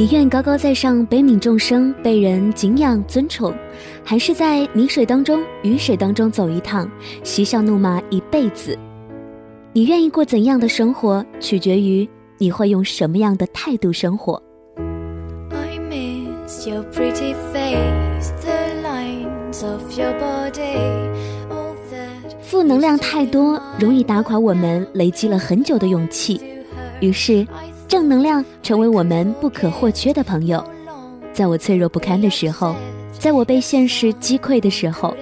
你愿高高在上，悲悯众生，被人敬仰尊崇，还是在泥水当中、雨水当中走一趟，嬉笑怒骂一辈子？你愿意过怎样的生活，取决于你会用什么样的态度生活。负能量太多，容易打垮我们累积了很久的勇气，于是。正能量成为我们不可或缺的朋友，在我脆弱不堪的时候，在我被现实击溃的时候，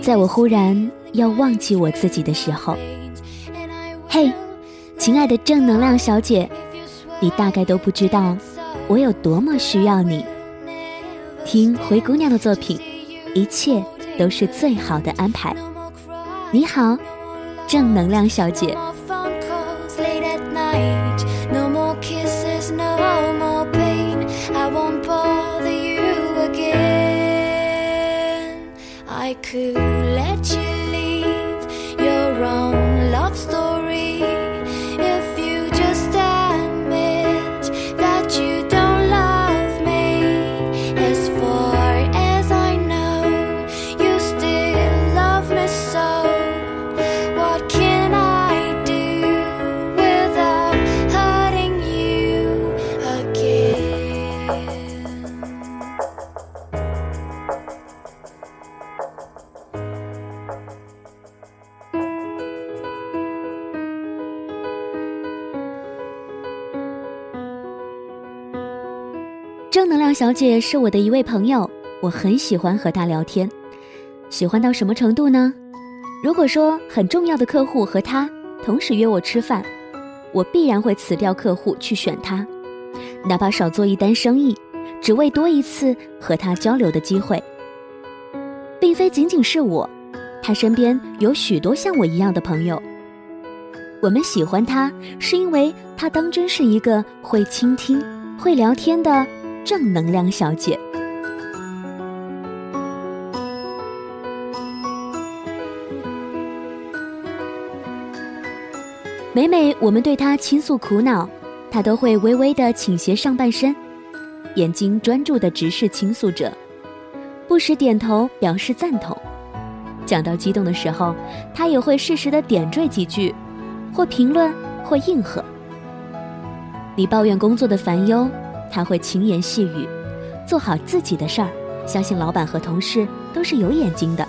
在我忽然要忘记我自己的时候，嘿，亲爱的正能量小姐，你大概都不知道我有多么需要你。听灰姑娘的作品，一切都是最好的安排。你好，正能量小姐。I could let you 正能量小姐是我的一位朋友，我很喜欢和她聊天，喜欢到什么程度呢？如果说很重要的客户和她同时约我吃饭，我必然会辞掉客户去选她，哪怕少做一单生意，只为多一次和她交流的机会。并非仅仅是我，她身边有许多像我一样的朋友。我们喜欢她，是因为她当真是一个会倾听、会聊天的。正能量小姐，每每我们对她倾诉苦恼，她都会微微的倾斜上半身，眼睛专注的直视倾诉者，不时点头表示赞同。讲到激动的时候，她也会适时的点缀几句，或评论，或应和。你抱怨工作的烦忧。他会轻言细语，做好自己的事儿，相信老板和同事都是有眼睛的。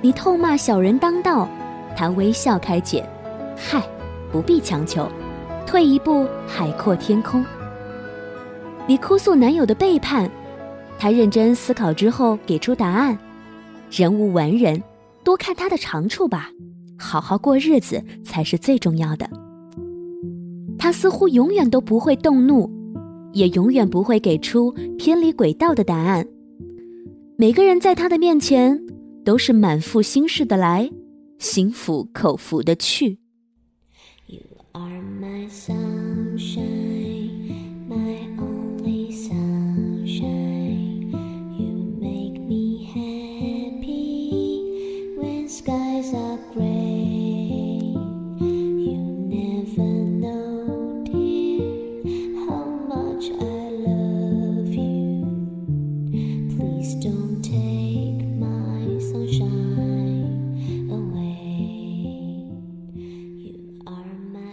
你痛骂小人当道，他微笑开解，嗨，不必强求，退一步海阔天空。你哭诉男友的背叛，他认真思考之后给出答案。人无完人，多看他的长处吧，好好过日子才是最重要的。他似乎永远都不会动怒。也永远不会给出偏离轨道的答案。每个人在他的面前都是满腹心事的来，心服口服的去。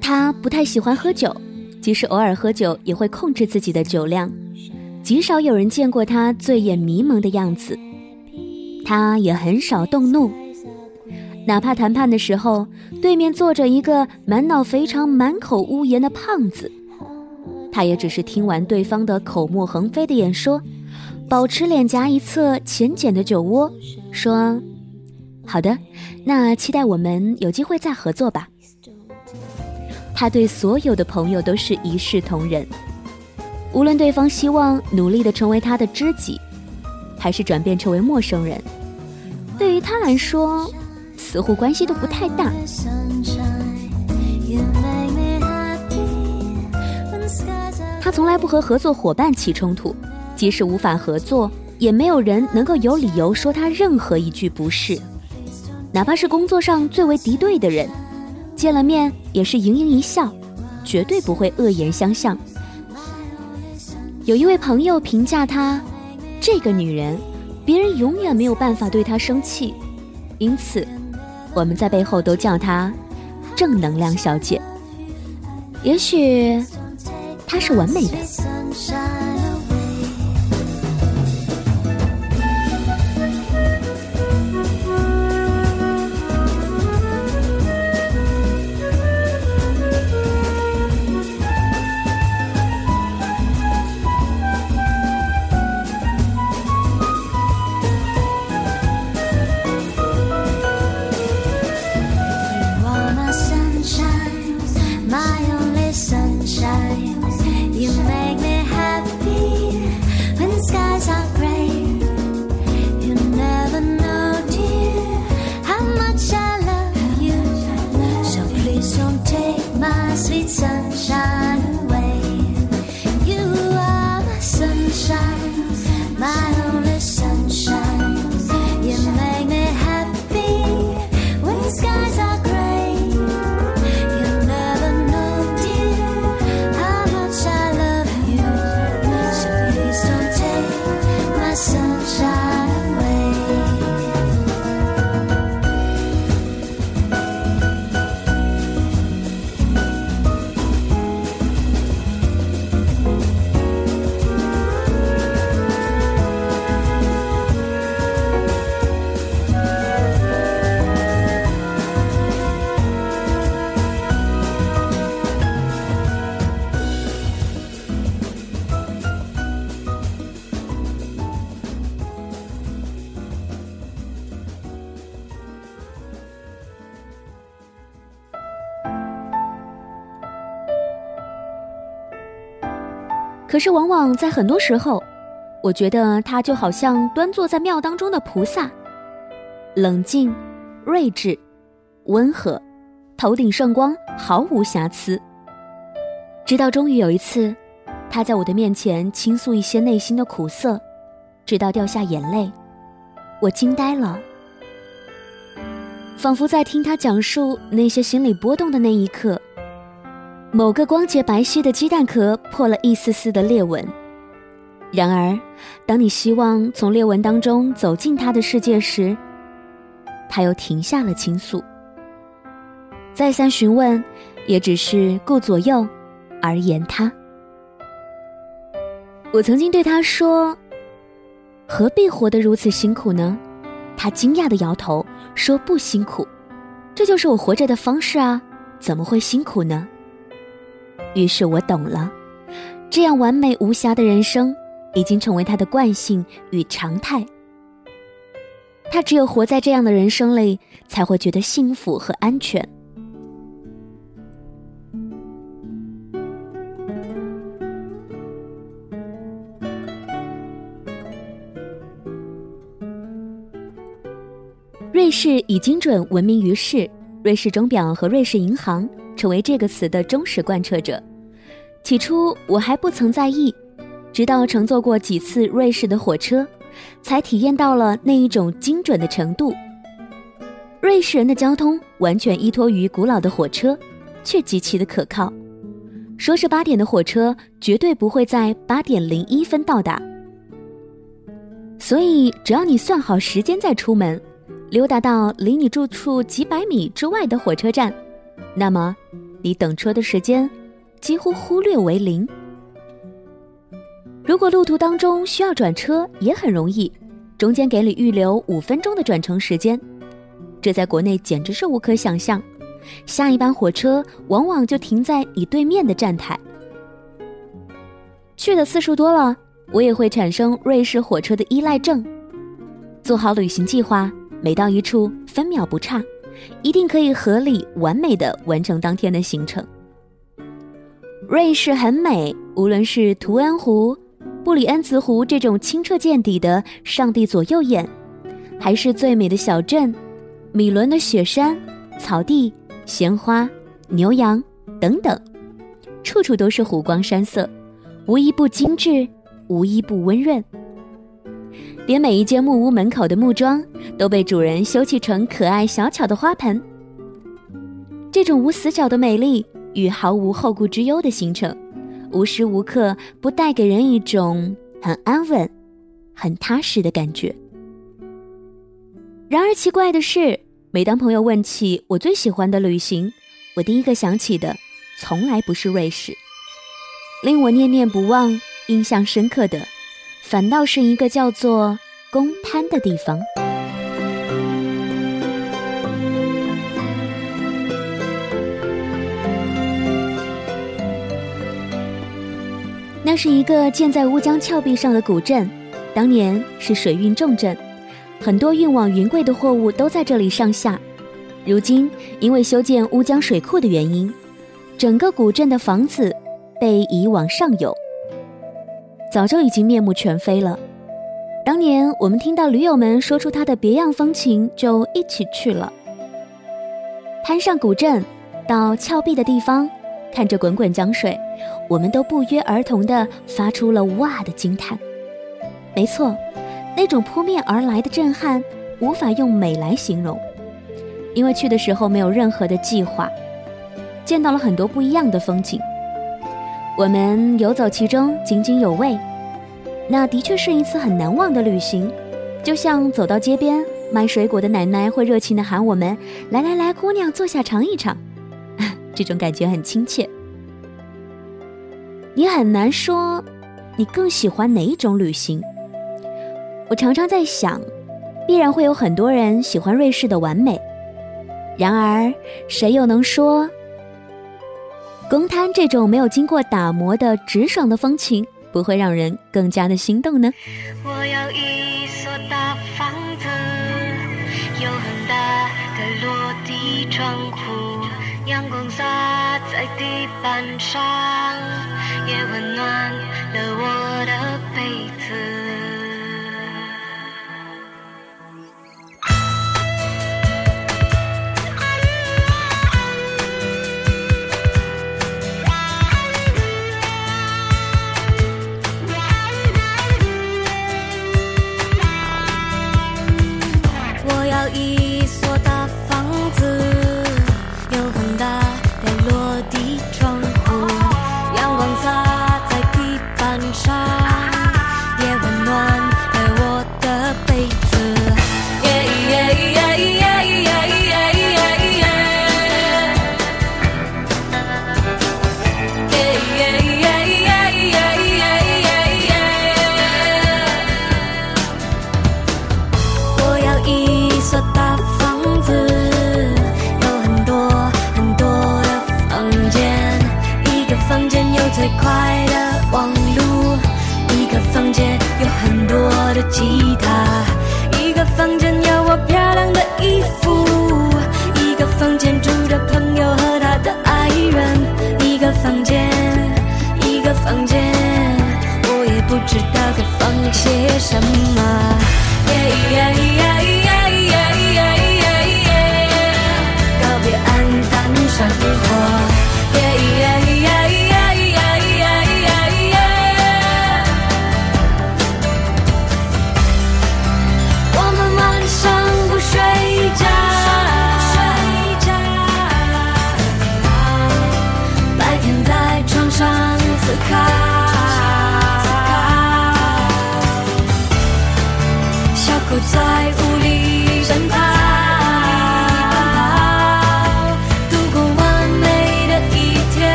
他不太喜欢喝酒，即使偶尔喝酒，也会控制自己的酒量。极少有人见过他醉眼迷蒙的样子。他也很少动怒，哪怕谈判的时候对面坐着一个满脑肥肠、满口污言的胖子，他也只是听完对方的口沫横飞的演说，保持脸颊一侧浅浅的酒窝，说：“好的，那期待我们有机会再合作吧。”他对所有的朋友都是一视同仁，无论对方希望努力的成为他的知己，还是转变成为陌生人，对于他来说，似乎关系都不太大。他从来不和合作伙伴起冲突，即使无法合作，也没有人能够有理由说他任何一句不是，哪怕是工作上最为敌对的人。见了面也是盈盈一笑，绝对不会恶言相向。有一位朋友评价她，这个女人，别人永远没有办法对她生气，因此，我们在背后都叫她“正能量小姐”。也许，她是完美的。是，往往在很多时候，我觉得他就好像端坐在庙当中的菩萨，冷静、睿智、温和，头顶圣光，毫无瑕疵。直到终于有一次，他在我的面前倾诉一些内心的苦涩，直到掉下眼泪，我惊呆了，仿佛在听他讲述那些心理波动的那一刻。某个光洁白皙的鸡蛋壳破了一丝丝的裂纹，然而，当你希望从裂纹当中走进他的世界时，他又停下了倾诉。再三询问，也只是顾左右而言他。我曾经对他说：“何必活得如此辛苦呢？”他惊讶的摇头说：“不辛苦，这就是我活着的方式啊，怎么会辛苦呢？”于是我懂了，这样完美无瑕的人生已经成为他的惯性与常态。他只有活在这样的人生里，才会觉得幸福和安全。瑞士以精准闻名于世，瑞士钟表和瑞士银行。成为这个词的忠实贯彻者。起初我还不曾在意，直到乘坐过几次瑞士的火车，才体验到了那一种精准的程度。瑞士人的交通完全依托于古老的火车，却极其的可靠。说是八点的火车，绝对不会在八点零一分到达。所以只要你算好时间再出门，溜达到离你住处几百米之外的火车站。那么，你等车的时间几乎忽略为零。如果路途当中需要转车，也很容易，中间给你预留五分钟的转乘时间，这在国内简直是无可想象。下一班火车往往就停在你对面的站台。去的次数多了，我也会产生瑞士火车的依赖症。做好旅行计划，每到一处分秒不差，一定可以合理完美的完成当天的行程。瑞士很美，无论是图恩湖、布里恩茨湖这种清澈见底的上帝左右眼，还是最美的小镇米伦的雪山、草地、鲜花、牛羊等等，处处都是湖光山色。无一不精致，无一不温润。连每一间木屋门口的木桩都被主人修砌成可爱小巧的花盆。这种无死角的美丽与毫无后顾之忧的行程，无时无刻不带给人一种很安稳、很踏实的感觉。然而奇怪的是，每当朋友问起我最喜欢的旅行，我第一个想起的，从来不是瑞士。令我念念不忘、印象深刻的，反倒是一个叫做公滩的地方。是一个建在乌江峭壁上的古镇，当年是水运重镇，很多运往云贵的货物都在这里上下。如今因为修建乌江水库的原因，整个古镇的房子。被移往上游，早就已经面目全非了。当年我们听到驴友们说出它的别样风情，就一起去了。攀上古镇，到峭壁的地方，看着滚滚江水，我们都不约而同地发出了“哇”的惊叹。没错，那种扑面而来的震撼，无法用美来形容，因为去的时候没有任何的计划，见到了很多不一样的风景。我们游走其中，津津有味，那的确是一次很难忘的旅行。就像走到街边卖水果的奶奶会热情地喊我们：“来来来，姑娘，坐下尝一尝。”这种感觉很亲切。你很难说，你更喜欢哪一种旅行？我常常在想，必然会有很多人喜欢瑞士的完美，然而谁又能说？公摊这种没有经过打磨的直爽的风情，不会让人更加的心动呢？我要一所大房子，有很大的落地窗，洒在地板上，也温暖了我的被子。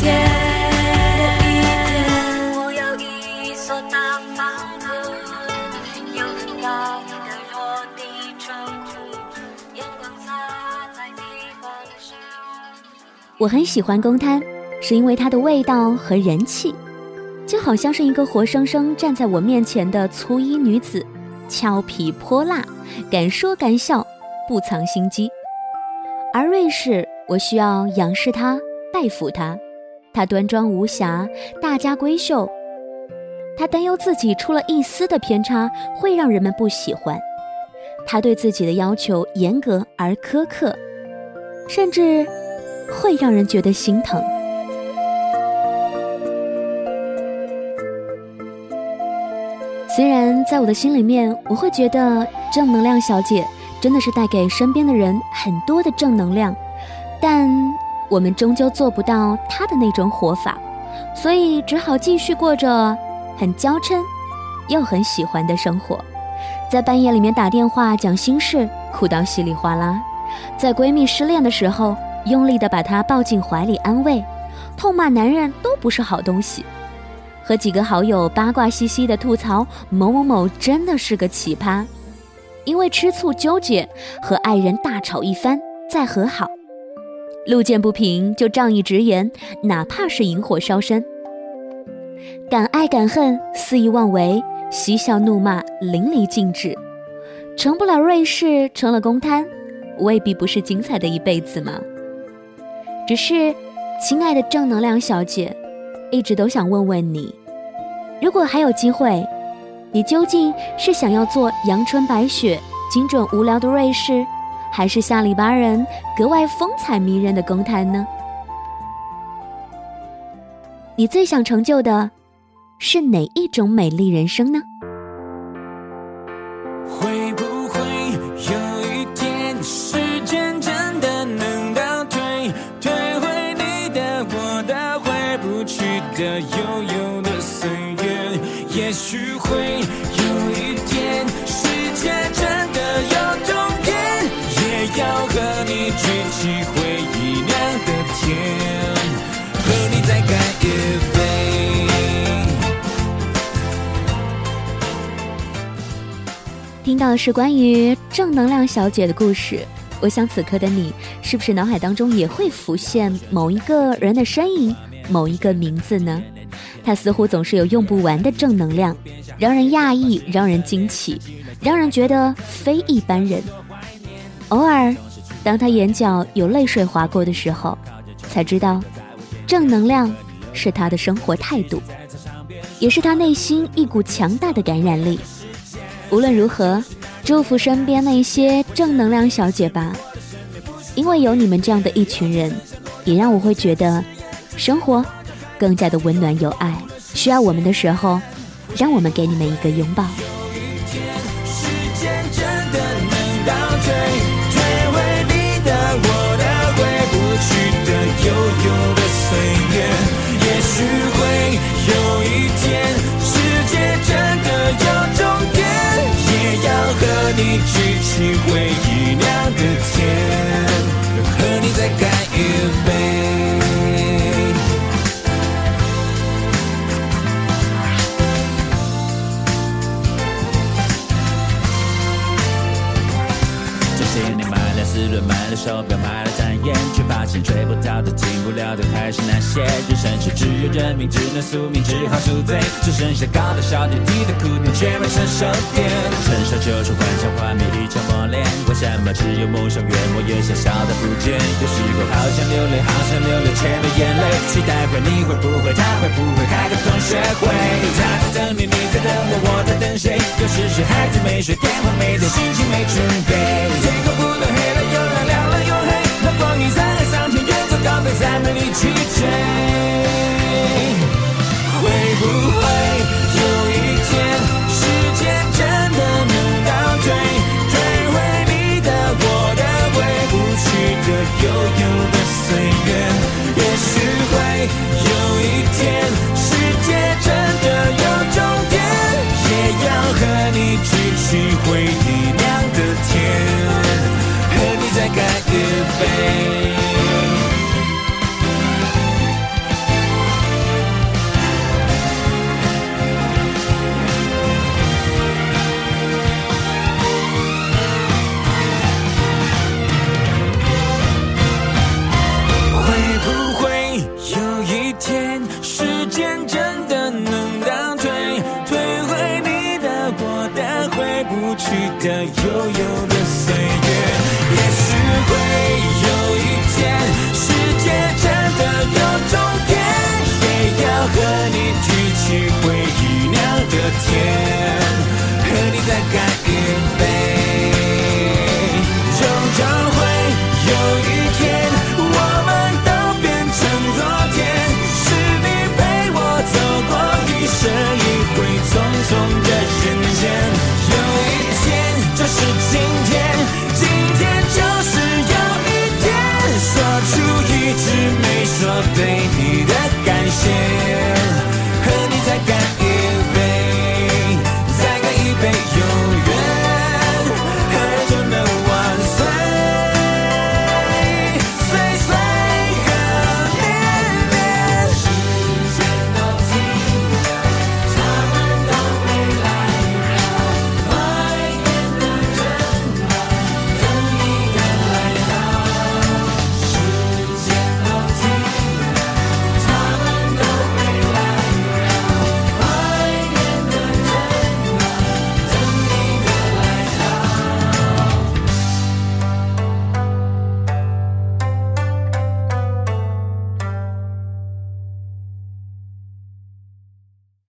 天我有一所大我很喜欢公摊，是因为它的味道和人气，就好像是一个活生生站在我面前的粗衣女子，俏皮泼辣，敢说敢笑，不藏心机，而瑞士我需要仰视它，拜服它。她端庄无瑕，大家闺秀。她担忧自己出了一丝的偏差会让人们不喜欢。她对自己的要求严格而苛刻，甚至会让人觉得心疼。虽然在我的心里面，我会觉得正能量小姐真的是带给身边的人很多的正能量，但。我们终究做不到他的那种活法，所以只好继续过着很娇嗔又很喜欢的生活，在半夜里面打电话讲心事，哭到稀里哗啦；在闺蜜失恋的时候，用力的把她抱进怀里安慰，痛骂男人都不是好东西，和几个好友八卦兮兮的吐槽某某某真的是个奇葩，因为吃醋纠结和爱人大吵一番再和好。路见不平就仗义直言，哪怕是引火烧身。敢爱敢恨，肆意妄为，嬉笑怒骂，淋漓尽致。成不了瑞士，成了公摊，未必不是精彩的一辈子吗？只是，亲爱的正能量小姐，一直都想问问你：如果还有机会，你究竟是想要做阳春白雪、精准无聊的瑞士？还是下里巴人格外风采迷人的公摊呢？你最想成就的是哪一种美丽人生呢？到是关于正能量小姐的故事，我想此刻的你，是不是脑海当中也会浮现某一个人的身影，某一个名字呢？他似乎总是有用不完的正能量，让人讶异，让人惊奇，让人觉得非一般人。偶尔，当他眼角有泪水划过的时候，才知道，正能量是他的生活态度，也是他内心一股强大的感染力。无论如何，祝福身边那些正能量小姐吧，因为有你们这样的一群人，也让我会觉得生活更加的温暖有爱。需要我们的时候，让我们给你们一个拥抱。起回忆酿的甜，和你再干一杯。这些年买了四轮，买了手表，发现追不到的、进不了的还是那些。人生是只有认命，只能宿命，只好宿醉。只剩下高的笑点，低的哭点，却没成熟点。成熟就是幻想画面一场磨练，为什么只有梦想愿望也想笑的不见？有时候好想流泪，好想流泪，却没眼泪。期待会，你会不会，他会不会开个同学会？他在等你，你在等我，我在等谁？有时睡孩子没睡，电话没接，心情没准备。天空不再没力气追。会不会有一天，时间真的能倒退，退回你的、我的、回不去的、悠悠的岁月？也许会有一天，世界真的有终点，也要和你举起回忆酿的甜，和你再干一杯。Pennsylvania.